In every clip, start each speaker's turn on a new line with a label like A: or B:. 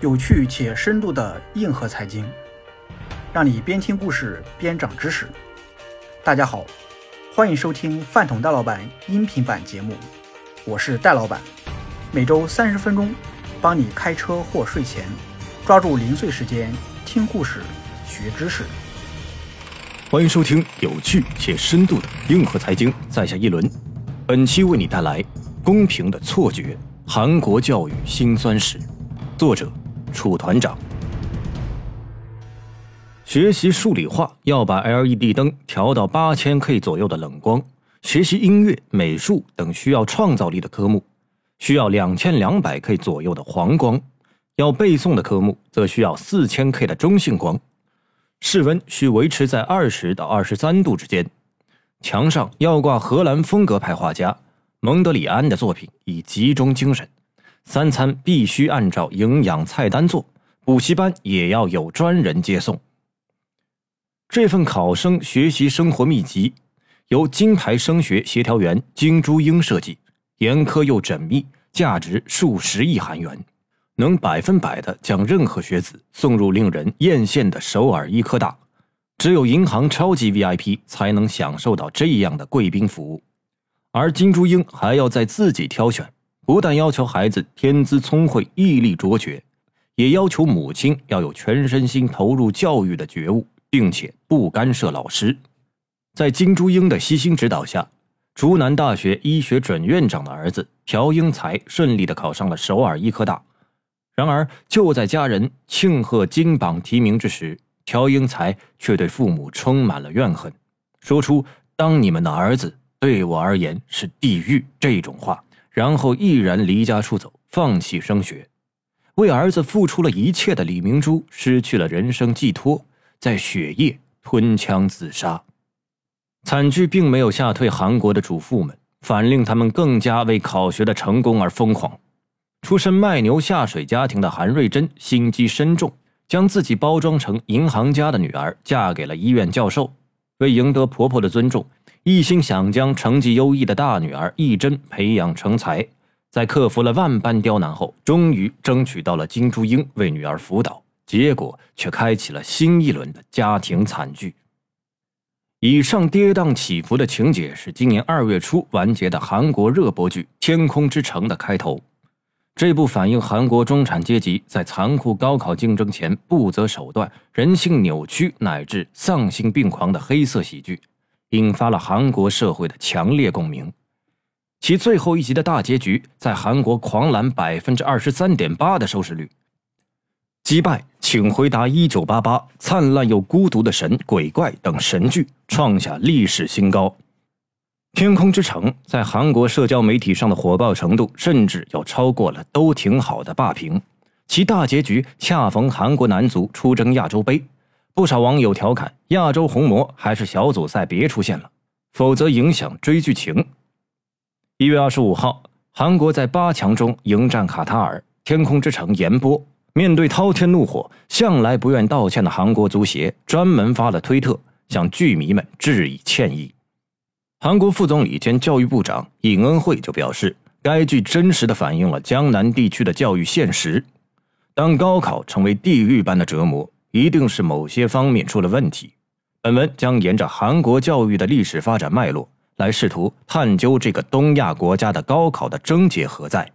A: 有趣且深度的硬核财经，让你边听故事边长知识。大家好，欢迎收听饭桶戴老板音频版节目，我是戴老板，每周三十分钟，帮你开车或睡前抓住零碎时间听故事学知识。
B: 欢迎收听有趣且深度的硬核财经，在下一轮。本期为你带来《公平的错觉：韩国教育辛酸史》，作者楚团长。学习数理化要把 LED 灯调到八千 K 左右的冷光，学习音乐、美术等需要创造力的科目，需要两千两百 K 左右的黄光；要背诵的科目则需要四千 K 的中性光。室温需维持在二十到二十三度之间，墙上要挂荷兰风格派画家蒙德里安的作品，以集中精神。三餐必须按照营养菜单做，补习班也要有专人接送。这份考生学习生活秘籍由金牌升学协调员金珠英设计，严苛又缜密，价值数十亿韩元。能百分百的将任何学子送入令人艳羡的首尔医科大，只有银行超级 VIP 才能享受到这样的贵宾服务。而金珠英还要在自己挑选，不但要求孩子天资聪慧、毅力卓绝，也要求母亲要有全身心投入教育的觉悟，并且不干涉老师。在金珠英的悉心指导下，竹南大学医学准院长的儿子朴英才顺利的考上了首尔医科大。然而，就在家人庆贺金榜题名之时，朴英才却对父母充满了怨恨，说出“当你们的儿子对我而言是地狱”这种话，然后毅然离家出走，放弃升学。为儿子付出了一切的李明珠失去了人生寄托，在雪夜吞枪自杀。惨剧并没有吓退韩国的主妇们，反令他们更加为考学的成功而疯狂。出身卖牛下水家庭的韩瑞珍心机深重，将自己包装成银行家的女儿嫁给了医院教授。为赢得婆婆的尊重，一心想将成绩优异的大女儿义珍培养成才。在克服了万般刁难后，终于争取到了金珠英为女儿辅导，结果却开启了新一轮的家庭惨剧。以上跌宕起伏的情节是今年二月初完结的韩国热播剧《天空之城》的开头。这部反映韩国中产阶级在残酷高考竞争前不择手段、人性扭曲乃至丧心病狂的黑色喜剧，引发了韩国社会的强烈共鸣。其最后一集的大结局在韩国狂揽百分之二十三点八的收视率，击败《请回答一九八八》《灿烂又孤独的神》《鬼怪》等神剧，创下历史新高。《天空之城》在韩国社交媒体上的火爆程度，甚至要超过了《都挺好的》霸屏。其大结局恰逢韩国男足出征亚洲杯，不少网友调侃：“亚洲红魔还是小组赛别出现了，否则影响追剧情。”一月二十五号，韩国在八强中迎战卡塔尔，《天空之城》延播。面对滔天怒火，向来不愿道歉的韩国足协专门发了推特，向剧迷们致以歉意。韩国副总理兼教育部长尹恩惠就表示，该剧真实的反映了江南地区的教育现实。当高考成为地狱般的折磨，一定是某些方面出了问题。本文将沿着韩国教育的历史发展脉络，来试图探究这个东亚国家的高考的症结何在。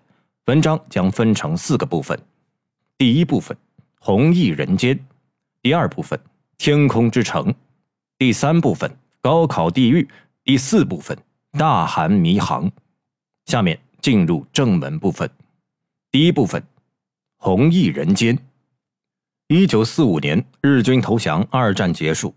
B: 文章将分成四个部分：第一部分，弘毅人间；第二部分，天空之城；第三部分，高考地狱。第四部分，大韩迷航。下面进入正文部分。第一部分，弘毅人间。一九四五年，日军投降，二战结束，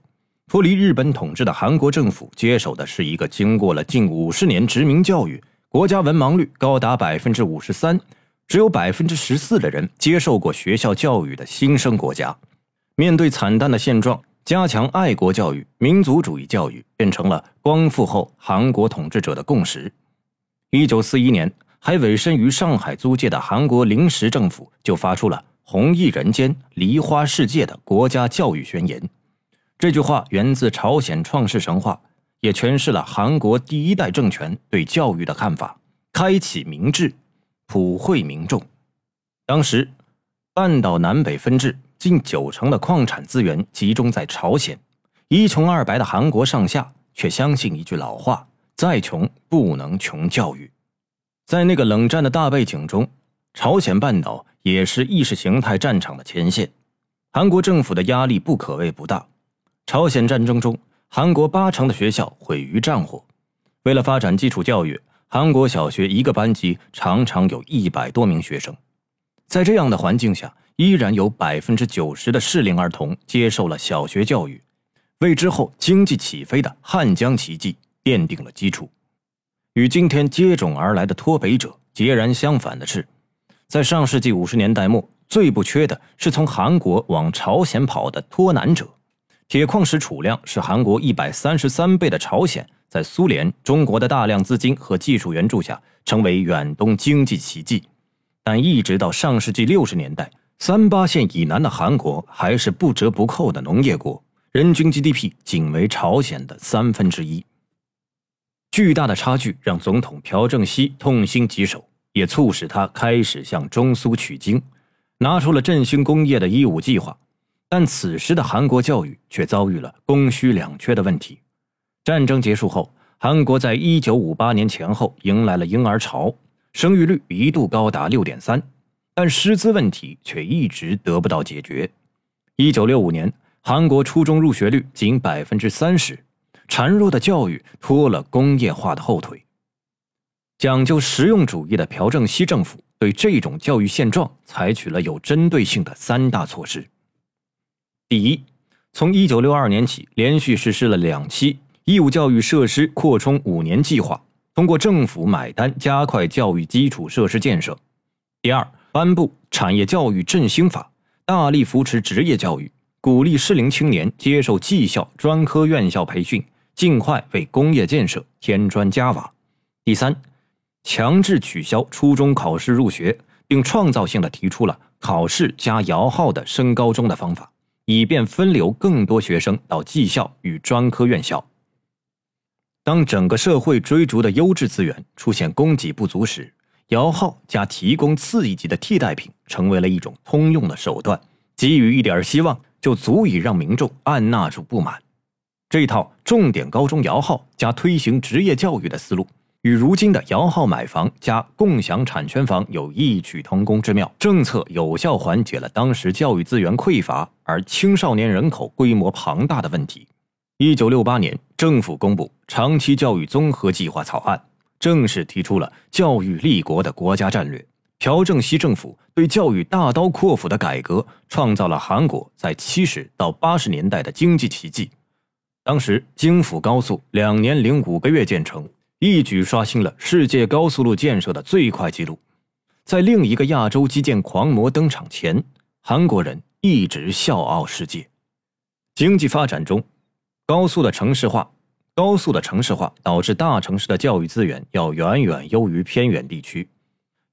B: 脱离日本统治的韩国政府接手的是一个经过了近五十年殖民教育，国家文盲率高达百分之五十三，只有百分之十四的人接受过学校教育的新生国家。面对惨淡的现状。加强爱国教育、民族主义教育变成了光复后韩国统治者的共识。一九四一年，还委身于上海租界的韩国临时政府就发出了“红翼人间，梨花世界”的国家教育宣言。这句话源自朝鲜创世神话，也诠释了韩国第一代政权对教育的看法：开启民智，普惠民众。当时。半岛南北分治，近九成的矿产资源集中在朝鲜。一穷二白的韩国上下却相信一句老话：再穷不能穷教育。在那个冷战的大背景中，朝鲜半岛也是意识形态战场的前线，韩国政府的压力不可谓不大。朝鲜战争中，韩国八成的学校毁于战火。为了发展基础教育，韩国小学一个班级常常有一百多名学生。在这样的环境下，依然有百分之九十的适龄儿童接受了小学教育。为之后经济起飞的汉江奇迹奠定了基础。与今天接踵而来的脱北者截然相反的是，在上世纪五十年代末，最不缺的是从韩国往朝鲜跑的脱南者。铁矿石储量是韩国一百三十三倍的朝鲜，在苏联、中国的大量资金和技术援助下，成为远东经济奇迹。但一直到上世纪六十年代，三八线以南的韩国还是不折不扣的农业国。人均 GDP 仅为朝鲜的三分之一，巨大的差距让总统朴正熙痛心疾首，也促使他开始向中苏取经，拿出了振兴工业的“一五”计划。但此时的韩国教育却遭遇了供需两缺的问题。战争结束后，韩国在一九五八年前后迎来了婴儿潮，生育率一度高达六点三，但师资问题却一直得不到解决。一九六五年。韩国初中入学率仅百分之三十，孱弱的教育拖了工业化的后腿。讲究实用主义的朴正熙政府对这种教育现状采取了有针对性的三大措施。第一，从一九六二年起，连续实施了两期义务教育设施扩充五年计划，通过政府买单加快教育基础设施建设。第二，颁布产业教育振兴法，大力扶持职业教育。鼓励适龄青年接受技校、专科院校培训，尽快为工业建设添砖加瓦。第三，强制取消初中考试入学，并创造性的提出了考试加摇号的升高中的方法，以便分流更多学生到技校与专科院校。当整个社会追逐的优质资源出现供给不足时，摇号加提供次一级的替代品成为了一种通用的手段，给予一点希望。就足以让民众按捺住不满。这套重点高中摇号加推行职业教育的思路，与如今的摇号买房加共享产权房有异曲同工之妙。政策有效缓解了当时教育资源匮乏而青少年人口规模庞大的问题。一九六八年，政府公布《长期教育综合计划》草案，正式提出了教育立国的国家战略。朴正熙政府对教育大刀阔斧的改革，创造了韩国在七十到八十年代的经济奇迹。当时京釜高速两年零五个月建成，一举刷新了世界高速路建设的最快纪录。在另一个亚洲基建狂魔登场前，韩国人一直笑傲世界。经济发展中，高速的城市化，高速的城市化导致大城市的教育资源要远远优于偏远地区。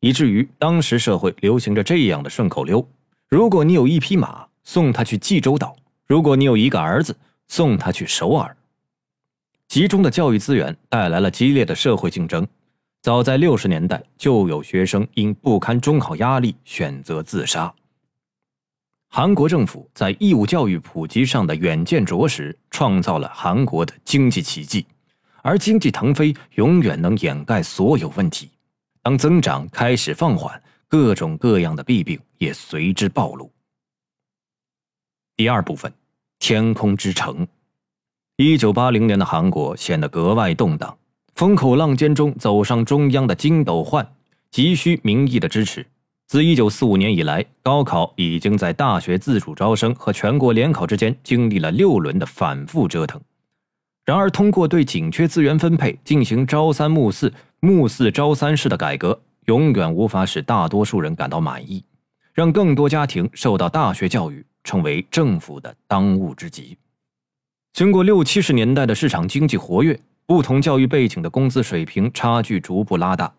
B: 以至于当时社会流行着这样的顺口溜：如果你有一匹马，送他去济州岛；如果你有一个儿子，送他去首尔。集中的教育资源带来了激烈的社会竞争。早在六十年代，就有学生因不堪中考压力选择自杀。韩国政府在义务教育普及上的远见卓识，创造了韩国的经济奇迹。而经济腾飞永远能掩盖所有问题。当增长开始放缓，各种各样的弊病也随之暴露。第二部分，天空之城。一九八零年的韩国显得格外动荡，风口浪尖中走上中央的金斗焕急需民意的支持。自一九四五年以来，高考已经在大学自主招生和全国联考之间经历了六轮的反复折腾。然而，通过对紧缺资源分配进行朝三暮四。暮四朝三式的改革永远无法使大多数人感到满意，让更多家庭受到大学教育成为政府的当务之急。经过六七十年代的市场经济活跃，不同教育背景的工资水平差距逐步拉大。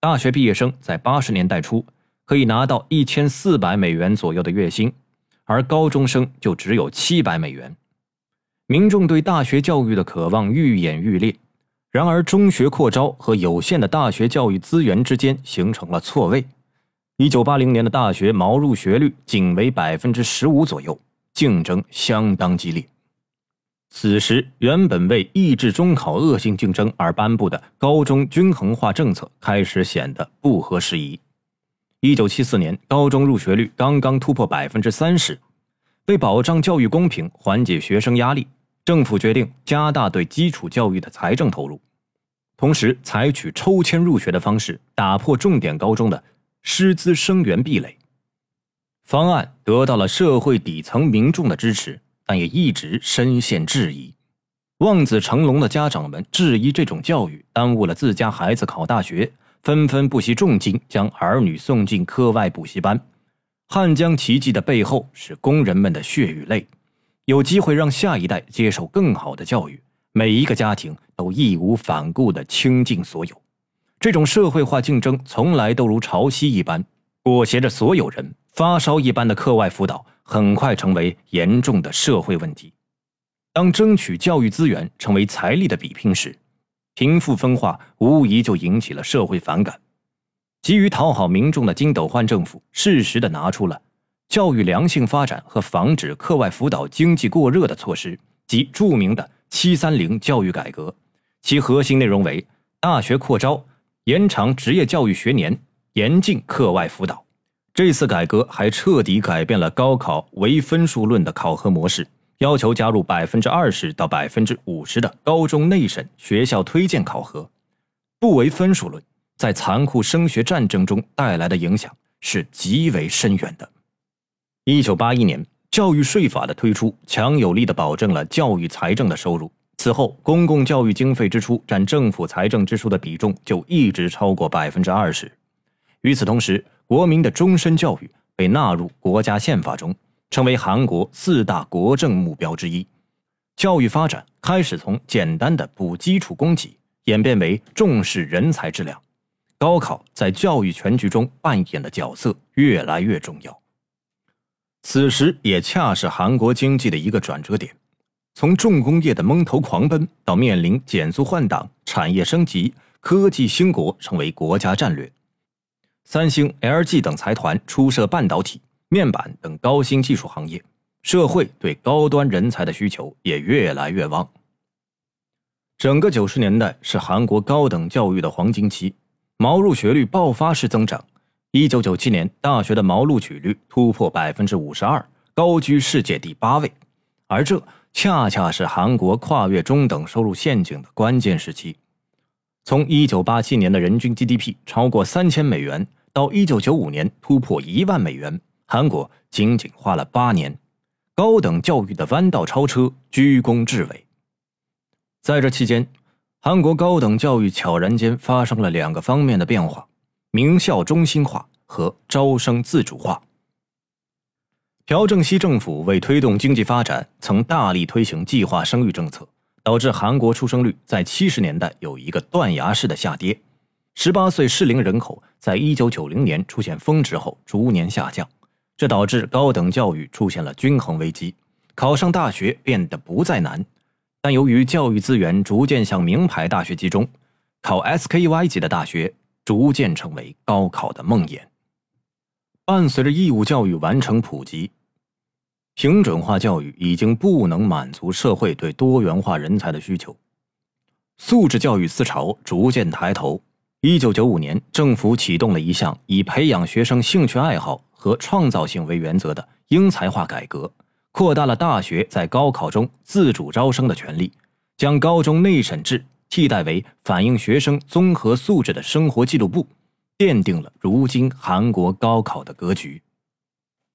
B: 大学毕业生在八十年代初可以拿到一千四百美元左右的月薪，而高中生就只有七百美元。民众对大学教育的渴望愈演愈烈。然而，中学扩招和有限的大学教育资源之间形成了错位。一九八零年的大学毛入学率仅为百分之十五左右，竞争相当激烈。此时，原本为抑制中考恶性竞争而颁布的高中均衡化政策开始显得不合时宜。一九七四年，高中入学率刚刚突破百分之三十，为保障教育公平、缓解学生压力，政府决定加大对基础教育的财政投入，同时采取抽签入学的方式，打破重点高中的师资生源壁垒。方案得到了社会底层民众的支持。但也一直深陷质疑，望子成龙的家长们质疑这种教育耽误了自家孩子考大学，纷纷不惜重金将儿女送进课外补习班。汉江奇迹的背后是工人们的血与泪，有机会让下一代接受更好的教育，每一个家庭都义无反顾地倾尽所有。这种社会化竞争从来都如潮汐一般裹挟着所有人，发烧一般的课外辅导。很快成为严重的社会问题。当争取教育资源成为财力的比拼时，贫富分化无疑就引起了社会反感。急于讨好民众的金斗焕政府，适时的拿出了教育良性发展和防止课外辅导经济过热的措施，即著名的“七三零”教育改革。其核心内容为大学扩招、延长职业教育学年、严禁课外辅导。这次改革还彻底改变了高考唯分数论的考核模式，要求加入百分之二十到百分之五十的高中内审学校推荐考核，不唯分数论在残酷升学战争中带来的影响是极为深远的。一九八一年，教育税法的推出，强有力的保证了教育财政的收入。此后，公共教育经费支出占政府财政支出的比重就一直超过百分之二十。与此同时，国民的终身教育被纳入国家宪法中，成为韩国四大国政目标之一。教育发展开始从简单的补基础供给，演变为重视人才质量。高考在教育全局中扮演的角色越来越重要。此时也恰是韩国经济的一个转折点，从重工业的蒙头狂奔，到面临减速换挡、产业升级、科技兴国，成为国家战略。三星、LG 等财团出设半导体、面板等高新技术行业，社会对高端人才的需求也越来越旺。整个九十年代是韩国高等教育的黄金期，毛入学率爆发式增长。一九九七年，大学的毛录取率突破百分之五十二，高居世界第八位。而这恰恰是韩国跨越中等收入陷阱的关键时期。从一九八七年的人均 GDP 超过三千美元。到一九九五年突破一万美元，韩国仅仅花了八年，高等教育的弯道超车居功至伟。在这期间，韩国高等教育悄然间发生了两个方面的变化：名校中心化和招生自主化。朴正熙政府为推动经济发展，曾大力推行计划生育政策，导致韩国出生率在七十年代有一个断崖式的下跌。十八岁适龄人口在一九九零年出现峰值后逐年下降，这导致高等教育出现了均衡危机，考上大学变得不再难。但由于教育资源逐渐向名牌大学集中，考 SKY 级的大学逐渐成为高考的梦魇。伴随着义务教育完成普及，平准化教育已经不能满足社会对多元化人才的需求，素质教育思潮逐渐抬头。一九九五年，政府启动了一项以培养学生兴趣爱好和创造性为原则的英才化改革，扩大了大学在高考中自主招生的权利，将高中内审制替代为反映学生综合素质的生活记录簿，奠定了如今韩国高考的格局。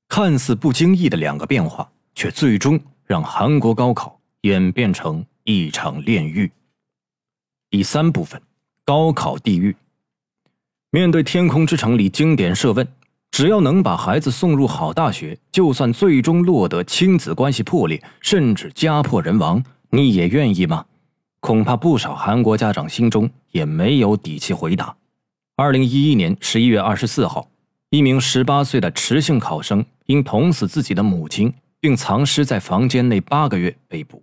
B: 看似不经意的两个变化，却最终让韩国高考演变成一场炼狱。第三部分。高考地狱。面对《天空之城》里经典设问：“只要能把孩子送入好大学，就算最终落得亲子关系破裂，甚至家破人亡，你也愿意吗？”恐怕不少韩国家长心中也没有底气回答。二零一一年十一月二十四号，一名十八岁的池姓考生因捅死自己的母亲并藏尸在房间内八个月被捕。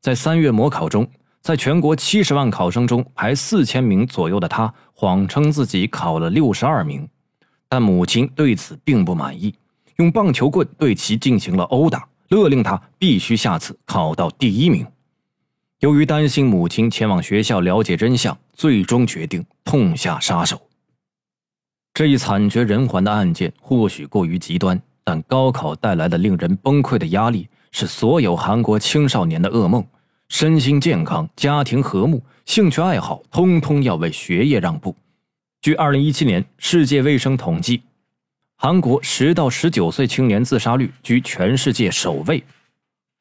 B: 在三月模考中。在全国七十万考生中排四千名左右的他，谎称自己考了六十二名。但母亲对此并不满意，用棒球棍对其进行了殴打，勒令他必须下次考到第一名。由于担心母亲前往学校了解真相，最终决定痛下杀手。这一惨绝人寰的案件或许过于极端，但高考带来的令人崩溃的压力是所有韩国青少年的噩梦。身心健康、家庭和睦、兴趣爱好，通通要为学业让步。据二零一七年世界卫生统计，韩国十到十九岁青年自杀率居全世界首位，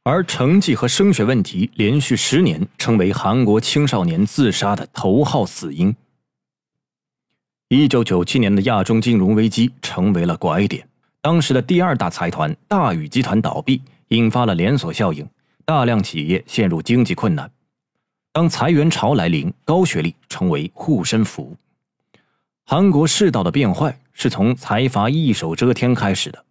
B: 而成绩和升学问题连续十年成为韩国青少年自杀的头号死因。一九九七年的亚中金融危机成为了拐点，当时的第二大财团大宇集团倒闭，引发了连锁效应。大量企业陷入经济困难，当裁员潮来临，高学历成为护身符。韩国世道的变坏是从财阀一手遮天开始的。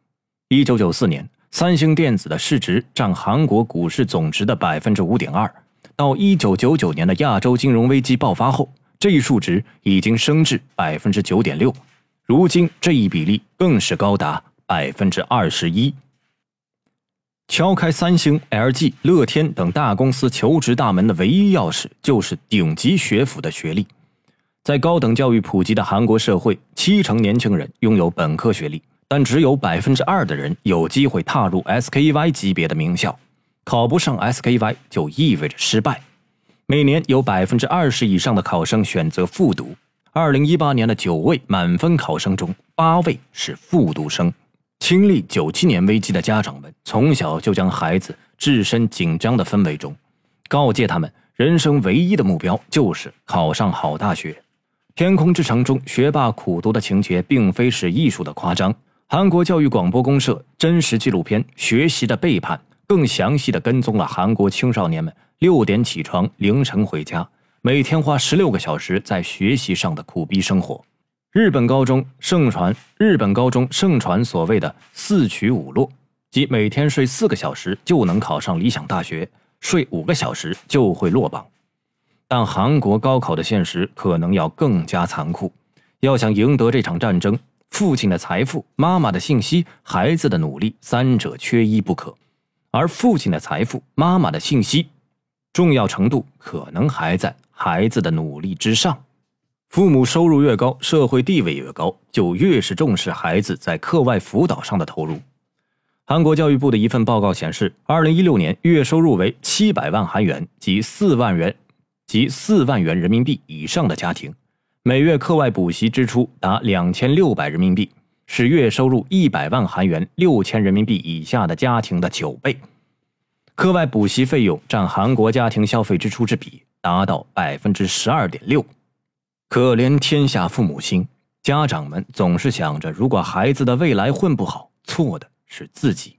B: 一九九四年，三星电子的市值占韩国股市总值的百分之五点二，到一九九九年的亚洲金融危机爆发后，这一数值已经升至百分之九点六，如今这一比例更是高达百分之二十一。敲开三星、LG、乐天等大公司求职大门的唯一钥匙，就是顶级学府的学历。在高等教育普及的韩国社会，七成年轻人拥有本科学历，但只有百分之二的人有机会踏入 SKY 级别的名校。考不上 SKY 就意味着失败。每年有百分之二十以上的考生选择复读。二零一八年的九位满分考生中，八位是复读生。经历九七年危机的家长们，从小就将孩子置身紧张的氛围中，告诫他们，人生唯一的目标就是考上好大学。《天空之城》中学霸苦读的情节，并非是艺术的夸张。韩国教育广播公社真实纪录片《学习的背叛》，更详细的跟踪了韩国青少年们六点起床，凌晨回家，每天花十六个小时在学习上的苦逼生活。日本高中盛传，日本高中盛传所谓的“四取五落”，即每天睡四个小时就能考上理想大学，睡五个小时就会落榜。但韩国高考的现实可能要更加残酷。要想赢得这场战争，父亲的财富、妈妈的信息、孩子的努力，三者缺一不可。而父亲的财富、妈妈的信息，重要程度可能还在孩子的努力之上。父母收入越高，社会地位越高，就越是重视孩子在课外辅导上的投入。韩国教育部的一份报告显示，二零一六年月收入为七百万韩元及四万元及四万元人民币以上的家庭，每月课外补习支出达两千六百人民币，是月收入一百万韩元六千人民币以下的家庭的九倍。课外补习费用占韩国家庭消费支出之比达到百分之十二点六。可怜天下父母心，家长们总是想着，如果孩子的未来混不好，错的是自己。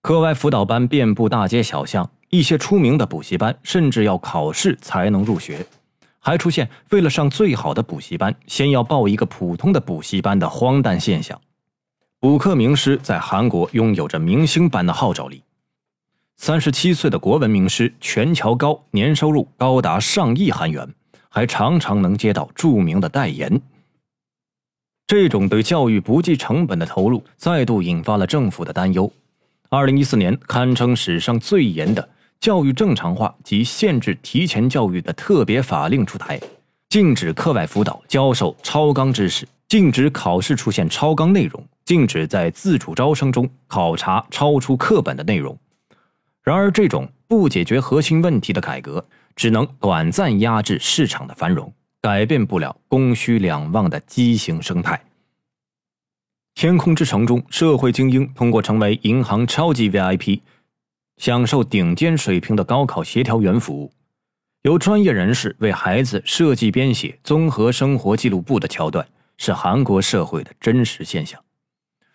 B: 课外辅导班遍布大街小巷，一些出名的补习班甚至要考试才能入学，还出现为了上最好的补习班，先要报一个普通的补习班的荒诞现象。补课名师在韩国拥有着明星般的号召力，三十七岁的国文名师全乔高，年收入高达上亿韩元。还常常能接到著名的代言，这种对教育不计成本的投入，再度引发了政府的担忧。二零一四年，堪称史上最严的教育正常化及限制提前教育的特别法令出台，禁止课外辅导教授超纲知识，禁止考试出现超纲内容，禁止在自主招生中考察超出课本的内容。然而，这种不解决核心问题的改革。只能短暂压制市场的繁荣，改变不了供需两旺的畸形生态。天空之城中，社会精英通过成为银行超级 VIP，享受顶尖水平的高考协调员服务；由专业人士为孩子设计编写综合生活记录簿的桥段，是韩国社会的真实现象。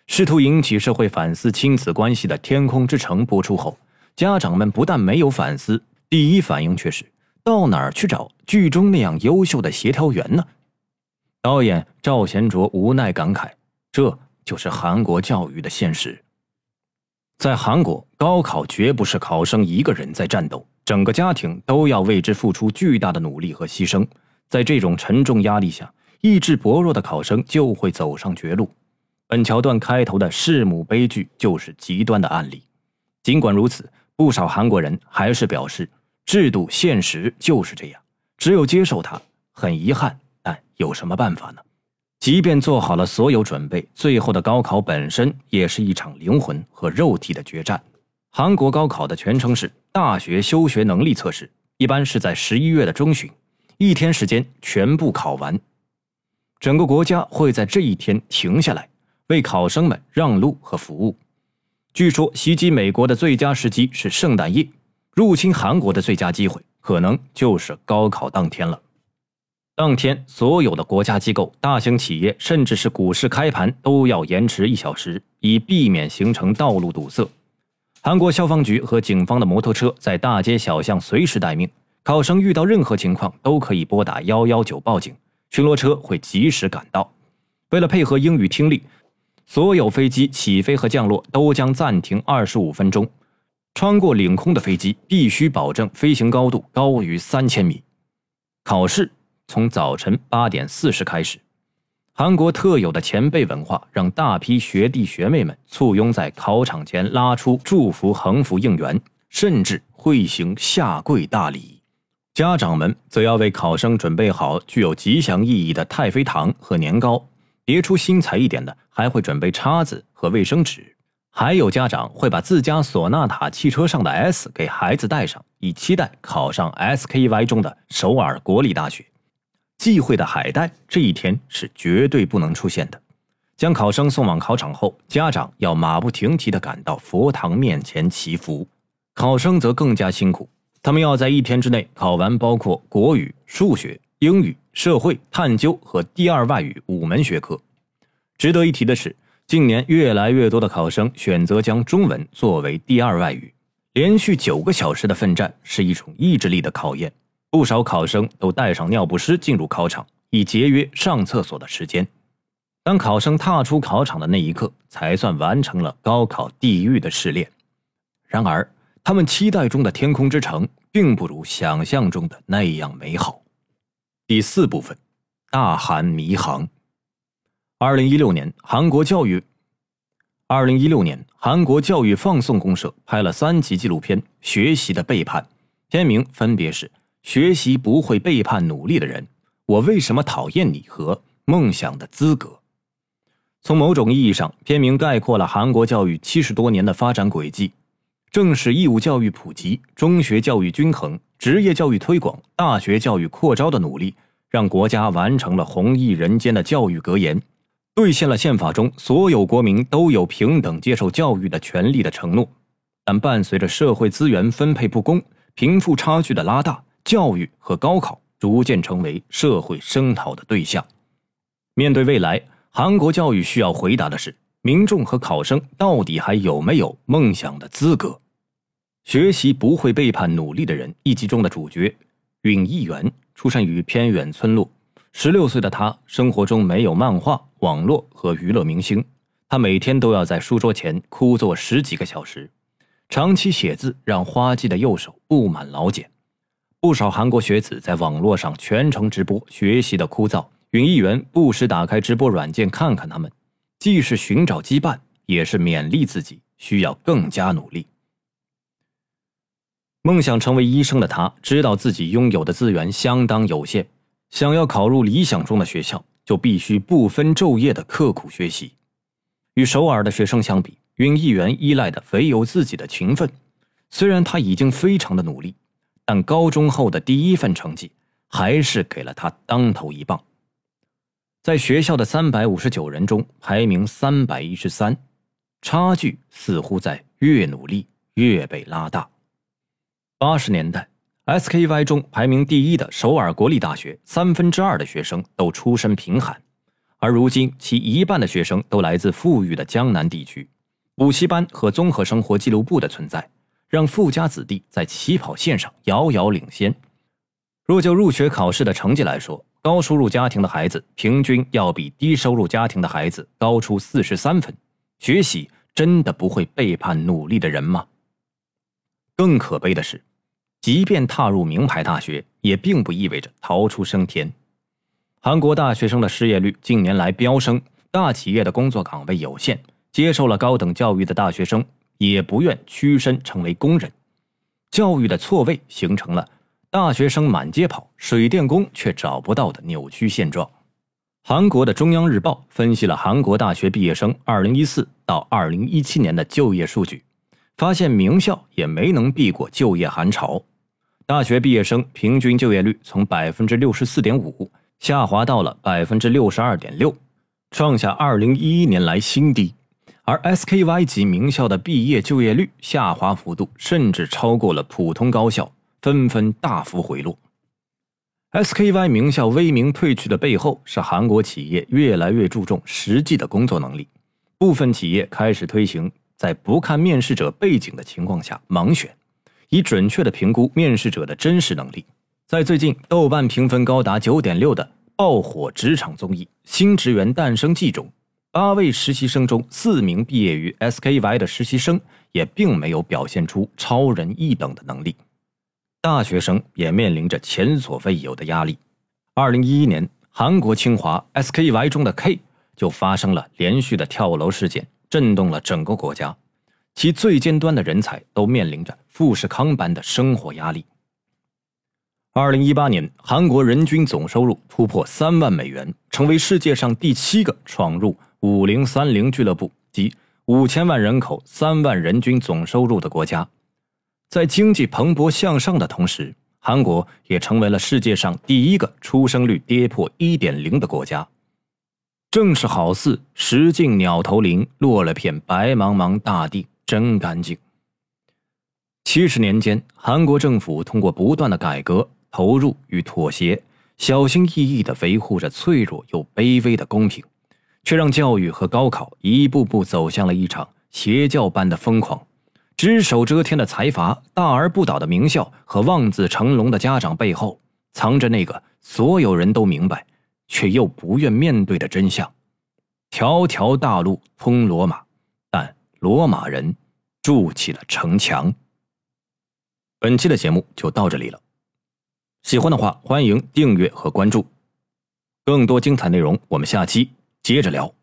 B: 试图引起社会反思亲子关系的《天空之城》播出后，家长们不但没有反思。第一反应却是到哪儿去找剧中那样优秀的协调员呢？导演赵贤卓无奈感慨：“这就是韩国教育的现实。在韩国，高考绝不是考生一个人在战斗，整个家庭都要为之付出巨大的努力和牺牲。在这种沉重压力下，意志薄弱的考生就会走上绝路。本桥段开头的弑母悲剧就是极端的案例。尽管如此，不少韩国人还是表示，制度现实就是这样，只有接受它。很遗憾，但有什么办法呢？即便做好了所有准备，最后的高考本身也是一场灵魂和肉体的决战。韩国高考的全称是大学修学能力测试，一般是在十一月的中旬，一天时间全部考完，整个国家会在这一天停下来。为考生们让路和服务。据说袭击美国的最佳时机是圣诞夜，入侵韩国的最佳机会可能就是高考当天了。当天，所有的国家机构、大型企业，甚至是股市开盘都要延迟一小时，以避免形成道路堵塞。韩国消防局和警方的摩托车在大街小巷随时待命，考生遇到任何情况都可以拨打幺幺九报警，巡逻车会及时赶到。为了配合英语听力。所有飞机起飞和降落都将暂停二十五分钟。穿过领空的飞机必须保证飞行高度高于三千米。考试从早晨八点四十开始。韩国特有的前辈文化让大批学弟学妹们簇拥在考场前，拉出祝福横幅应援，甚至会行下跪大礼。家长们则要为考生准备好具有吉祥意义的太妃糖和年糕。别出心裁一点的，还会准备叉子和卫生纸。还有家长会把自家索纳塔汽车上的 S 给孩子带上，以期待考上 SKY 中的首尔国立大学。忌讳的海带这一天是绝对不能出现的。将考生送往考场后，家长要马不停蹄地赶到佛堂面前祈福。考生则更加辛苦，他们要在一天之内考完包括国语、数学、英语。社会探究和第二外语五门学科。值得一提的是，近年越来越多的考生选择将中文作为第二外语。连续九个小时的奋战是一种意志力的考验，不少考生都带上尿不湿进入考场，以节约上厕所的时间。当考生踏出考场的那一刻，才算完成了高考地狱的试炼。然而，他们期待中的天空之城，并不如想象中的那样美好。第四部分，大韩迷航。二零一六年，韩国教育，二零一六年，韩国教育放送公社拍了三集纪录片《学习的背叛》，片名分别是《学习不会背叛努力的人》、《我为什么讨厌你》和《梦想的资格》。从某种意义上，片名概括了韩国教育七十多年的发展轨迹。正是义务教育普及、中学教育均衡、职业教育推广、大学教育扩招的努力，让国家完成了弘毅人间的教育格言，兑现了宪法中所有国民都有平等接受教育的权利的承诺。但伴随着社会资源分配不公、贫富差距的拉大，教育和高考逐渐成为社会声讨的对象。面对未来，韩国教育需要回答的是：民众和考生到底还有没有梦想的资格？学习不会背叛努力的人。一集中的主角允义元出生于偏远村落，十六岁的他生活中没有漫画、网络和娱乐明星，他每天都要在书桌前枯坐十几个小时，长期写字让花季的右手布满老茧。不少韩国学子在网络上全程直播学习的枯燥，允义元不时打开直播软件看看他们，既是寻找羁绊，也是勉励自己需要更加努力。梦想成为医生的他，知道自己拥有的资源相当有限。想要考入理想中的学校，就必须不分昼夜的刻苦学习。与首尔的学生相比，云议员依赖的唯有自己的勤奋。虽然他已经非常的努力，但高中后的第一份成绩还是给了他当头一棒。在学校的三百五十九人中排名三百一十三，差距似乎在越努力越被拉大。八十年代，SKY 中排名第一的首尔国立大学，三分之二的学生都出身贫寒，而如今其一半的学生都来自富裕的江南地区。补习班和综合生活记录部的存在，让富家子弟在起跑线上遥遥领先。若就入学考试的成绩来说，高收入家庭的孩子平均要比低收入家庭的孩子高出四十三分。学习真的不会背叛努力的人吗？更可悲的是，即便踏入名牌大学，也并不意味着逃出升天。韩国大学生的失业率近年来飙升，大企业的工作岗位有限，接受了高等教育的大学生也不愿屈身成为工人，教育的错位形成了大学生满街跑，水电工却找不到的扭曲现状。韩国的中央日报分析了韩国大学毕业生2014到2017年的就业数据，发现名校也没能避过就业寒潮，大学毕业生平均就业率从百分之六十四点五。下滑到了百分之六十二点六，创下二零一一年来新低。而 SKY 级名校的毕业就业率下滑幅度甚至超过了普通高校，纷纷大幅回落。SKY 名校威名退去的背后，是韩国企业越来越注重实际的工作能力，部分企业开始推行在不看面试者背景的情况下盲选，以准确的评估面试者的真实能力。在最近豆瓣评分高达九点六的爆火职场综艺《新职员诞生记》中，八位实习生中四名毕业于 SKY 的实习生也并没有表现出超人一等的能力，大学生也面临着前所未有的压力。二零一一年，韩国清华 SKY 中的 K 就发生了连续的跳楼事件，震动了整个国家，其最尖端的人才都面临着富士康般的生活压力。二零一八年，韩国人均总收入突破三万美元，成为世界上第七个闯入五零三零俱乐部及五千万人口、三万人均总收入的国家。在经济蓬勃向上的同时，韩国也成为了世界上第一个出生率跌破一点零的国家。正是好似石径鸟头林，落了片白茫茫大地，真干净。七十年间，韩国政府通过不断的改革。投入与妥协，小心翼翼地维护着脆弱又卑微的公平，却让教育和高考一步步走向了一场邪教般的疯狂。只手遮天的财阀、大而不倒的名校和望子成龙的家长背后，藏着那个所有人都明白却又不愿面对的真相：条条大路通罗马，但罗马人筑起了城墙。本期的节目就到这里了。喜欢的话，欢迎订阅和关注。更多精彩内容，我们下期接着聊。